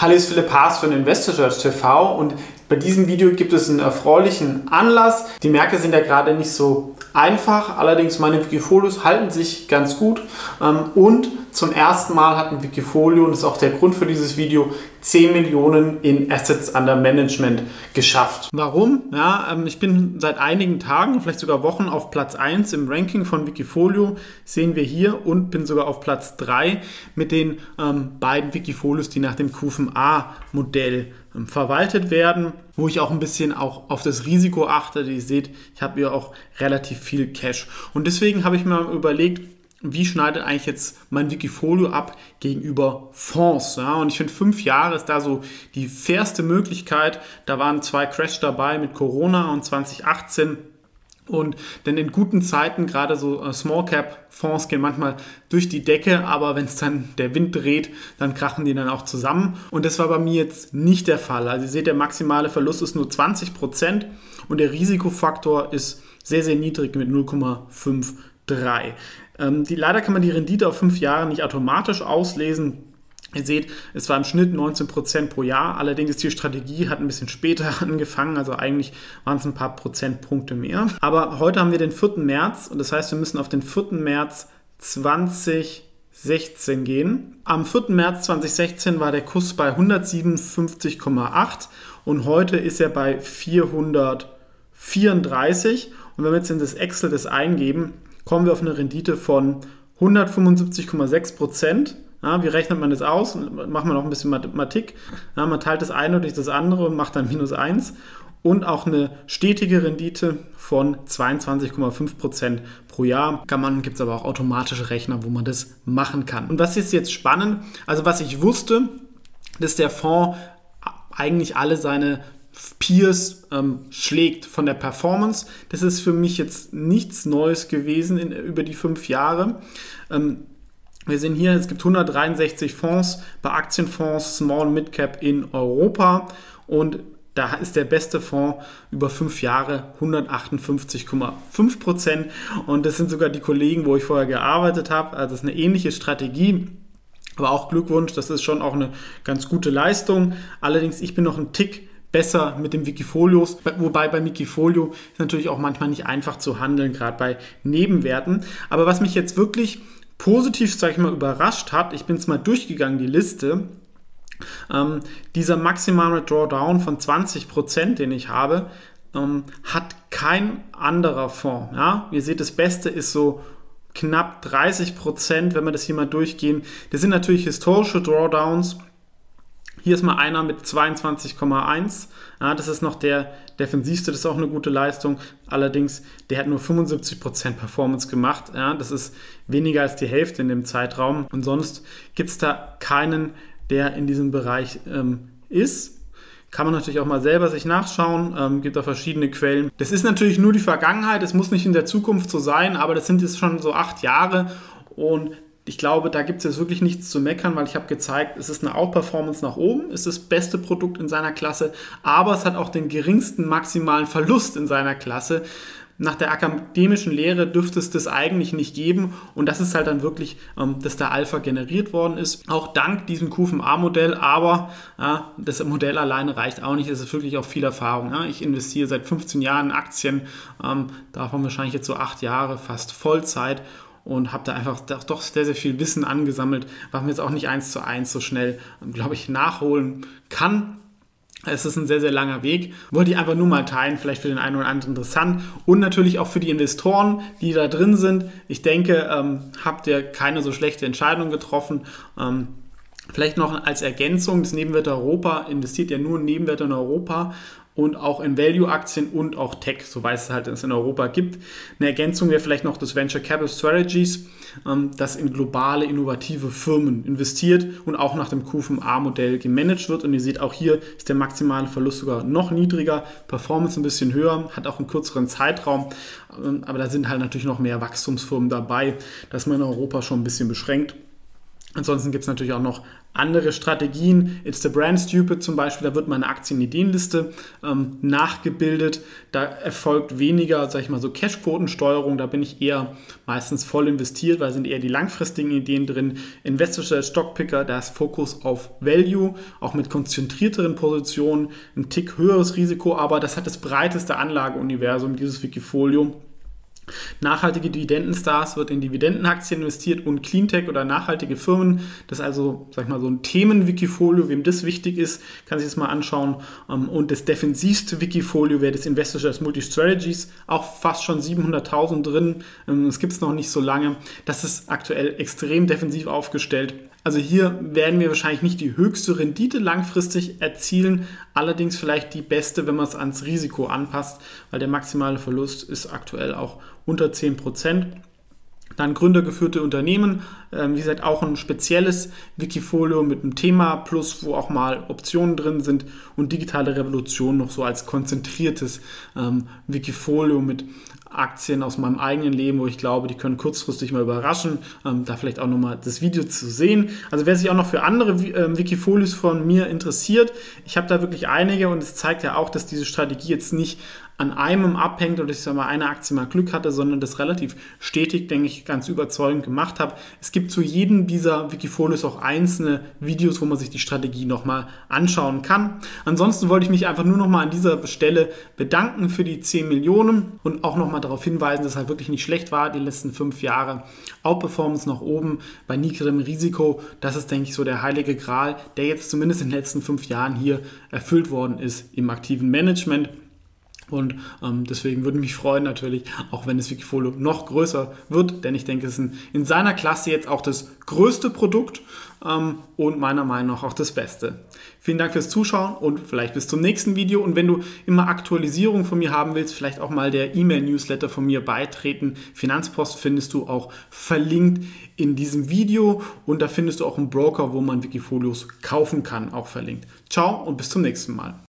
Hallo, ist Philipp Haas von InvestorSearch TV und bei diesem Video gibt es einen erfreulichen Anlass. Die Märkte sind ja gerade nicht so einfach, allerdings meine Wikifolios halten sich ganz gut ähm, und zum ersten Mal hat ein Wikifolio, und das ist auch der Grund für dieses Video, 10 Millionen in Assets under Management geschafft. Warum? Ja, ähm, ich bin seit einigen Tagen, vielleicht sogar Wochen auf Platz 1 im Ranking von Wikifolio, sehen wir hier, und bin sogar auf Platz 3 mit den ähm, beiden Wikifolios, die nach dem QFMA-Modell ähm, verwaltet werden, wo ich auch ein bisschen auch auf das Risiko achte. Ihr seht, ich habe hier auch relativ viel Cash. Und deswegen habe ich mir überlegt, wie schneidet eigentlich jetzt mein Wikifolio ab gegenüber Fonds? Ja? Und ich finde, fünf Jahre ist da so die fairste Möglichkeit. Da waren zwei Crash dabei mit Corona und 2018. Und denn in guten Zeiten, gerade so äh, Small Cap Fonds gehen manchmal durch die Decke, aber wenn es dann der Wind dreht, dann krachen die dann auch zusammen. Und das war bei mir jetzt nicht der Fall. Also ihr seht, der maximale Verlust ist nur 20 Prozent und der Risikofaktor ist sehr, sehr niedrig mit 0,53. Ähm, die, leider kann man die Rendite auf fünf Jahre nicht automatisch auslesen. Ihr seht, es war im Schnitt 19% pro Jahr. Allerdings die Strategie hat ein bisschen später angefangen. Also eigentlich waren es ein paar Prozentpunkte mehr. Aber heute haben wir den 4. März und das heißt, wir müssen auf den 4. März 2016 gehen. Am 4. März 2016 war der Kurs bei 157,8 und heute ist er bei 434. Und wenn wir jetzt in das Excel das eingeben, kommen wir auf eine Rendite von 175,6 Prozent. Ja, wie rechnet man das aus? Machen wir noch ein bisschen Mathematik. Ja, man teilt das eine durch das andere und macht dann minus 1. Und auch eine stetige Rendite von 22,5 Prozent pro Jahr. Kann man, gibt es aber auch automatische Rechner, wo man das machen kann. Und was ist jetzt spannend? Also was ich wusste, dass der Fonds eigentlich alle seine Peers ähm, schlägt von der Performance. Das ist für mich jetzt nichts Neues gewesen in, über die fünf Jahre. Ähm, wir sehen hier, es gibt 163 Fonds bei Aktienfonds Small Mid Cap in Europa und da ist der beste Fonds über fünf Jahre 158,5 Prozent und das sind sogar die Kollegen, wo ich vorher gearbeitet habe. Also das ist eine ähnliche Strategie. Aber auch Glückwunsch, das ist schon auch eine ganz gute Leistung. Allerdings, ich bin noch ein Tick besser mit dem Wikifolios, wobei bei Wikifolio ist natürlich auch manchmal nicht einfach zu handeln, gerade bei Nebenwerten. Aber was mich jetzt wirklich positiv, sage ich mal, überrascht hat, ich bin es mal durchgegangen, die Liste, ähm, dieser maximale Drawdown von 20%, den ich habe, ähm, hat kein anderer Fonds. Ja? Ihr seht, das Beste ist so knapp 30%, wenn wir das hier mal durchgehen. Das sind natürlich historische Drawdowns hier ist mal einer mit 22,1. Ja, das ist noch der defensivste, das ist auch eine gute Leistung. Allerdings, der hat nur 75% Performance gemacht. Ja, das ist weniger als die Hälfte in dem Zeitraum. Und sonst gibt es da keinen, der in diesem Bereich ähm, ist. Kann man natürlich auch mal selber sich nachschauen, ähm, gibt da verschiedene Quellen. Das ist natürlich nur die Vergangenheit, es muss nicht in der Zukunft so sein, aber das sind jetzt schon so acht Jahre und ich glaube, da gibt es jetzt wirklich nichts zu meckern, weil ich habe gezeigt, es ist eine Outperformance nach oben, es ist das beste Produkt in seiner Klasse, aber es hat auch den geringsten maximalen Verlust in seiner Klasse. Nach der akademischen Lehre dürfte es das eigentlich nicht geben und das ist halt dann wirklich, ähm, dass der Alpha generiert worden ist, auch dank diesem QFMA-Modell, aber ja, das Modell alleine reicht auch nicht, es ist wirklich auch viel Erfahrung. Ja. Ich investiere seit 15 Jahren in Aktien, ähm, davon wahrscheinlich jetzt so acht Jahre, fast Vollzeit und habe da einfach doch sehr, sehr viel Wissen angesammelt, was man jetzt auch nicht eins zu eins so schnell, glaube ich, nachholen kann. Es ist ein sehr, sehr langer Weg. Wollte ich einfach nur mal teilen, vielleicht für den einen oder anderen interessant. Und natürlich auch für die Investoren, die da drin sind. Ich denke, ähm, habt ihr keine so schlechte Entscheidung getroffen. Ähm, vielleicht noch als Ergänzung, das Nebenwert Europa investiert ja nur in Nebenwerte in Europa und auch in Value-Aktien und auch Tech, soweit es halt es in Europa gibt. Eine Ergänzung wäre vielleicht noch das Venture Capital Strategies, ähm, das in globale, innovative Firmen investiert und auch nach dem QFMA-Modell gemanagt wird. Und ihr seht auch hier ist der maximale Verlust sogar noch niedriger, Performance ein bisschen höher, hat auch einen kürzeren Zeitraum, ähm, aber da sind halt natürlich noch mehr Wachstumsfirmen dabei, dass man in Europa schon ein bisschen beschränkt. Ansonsten gibt es natürlich auch noch andere Strategien. It's the Brand Stupid zum Beispiel, da wird meine Aktien-Ideenliste ähm, nachgebildet. Da erfolgt weniger, sag ich mal, so Cashquotensteuerung. Da bin ich eher meistens voll investiert, weil sind eher die langfristigen Ideen drin. Investor Stockpicker, da ist Fokus auf Value, auch mit konzentrierteren Positionen, ein Tick höheres Risiko, aber das hat das breiteste Anlageuniversum, dieses Wikifolio. Nachhaltige Dividendenstars wird in Dividendenaktien investiert und Cleantech oder nachhaltige Firmen. Das ist also, sag ich mal, so ein Themen-Wikifolio. Wem das wichtig ist, kann sich das mal anschauen. Ähm, und das defensivste Wikifolio wäre das Investor Shares Multi-Strategies. Auch fast schon 700.000 drin. Ähm, das gibt es noch nicht so lange. Das ist aktuell extrem defensiv aufgestellt. Also hier werden wir wahrscheinlich nicht die höchste Rendite langfristig erzielen, allerdings vielleicht die beste, wenn man es ans Risiko anpasst, weil der maximale Verlust ist aktuell auch unter 10%. Dann gründergeführte Unternehmen, ähm, wie gesagt, auch ein spezielles Wikifolio mit einem Thema plus, wo auch mal Optionen drin sind und digitale Revolution noch so als konzentriertes ähm, Wikifolio mit Aktien aus meinem eigenen Leben, wo ich glaube, die können kurzfristig mal überraschen. Ähm, da vielleicht auch nochmal das Video zu sehen. Also wer sich auch noch für andere ähm, Wikifolios von mir interessiert, ich habe da wirklich einige und es zeigt ja auch, dass diese Strategie jetzt nicht an einem abhängt oder ich sage mal eine Aktie mal Glück hatte, sondern das relativ stetig, denke ich, ganz überzeugend gemacht habe. Es gibt zu jedem dieser Wikifolios auch einzelne Videos, wo man sich die Strategie nochmal anschauen kann. Ansonsten wollte ich mich einfach nur nochmal an dieser Stelle bedanken für die 10 Millionen und auch nochmal darauf hinweisen, dass es halt wirklich nicht schlecht war, die letzten fünf Jahre. Outperformance nach oben bei niedrigem Risiko, das ist, denke ich, so der heilige Gral, der jetzt zumindest in den letzten fünf Jahren hier erfüllt worden ist im aktiven Management. Und ähm, deswegen würde mich freuen natürlich, auch wenn das Wikifolio noch größer wird, denn ich denke, es ist in seiner Klasse jetzt auch das größte Produkt ähm, und meiner Meinung nach auch das Beste. Vielen Dank fürs Zuschauen und vielleicht bis zum nächsten Video. Und wenn du immer Aktualisierung von mir haben willst, vielleicht auch mal der E-Mail-Newsletter von mir beitreten. Finanzpost findest du auch verlinkt in diesem Video und da findest du auch einen Broker, wo man Wikifolios kaufen kann, auch verlinkt. Ciao und bis zum nächsten Mal.